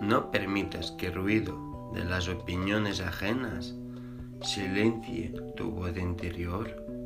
No permitas que el ruido de las opiniones ajenas silencie tu voz interior.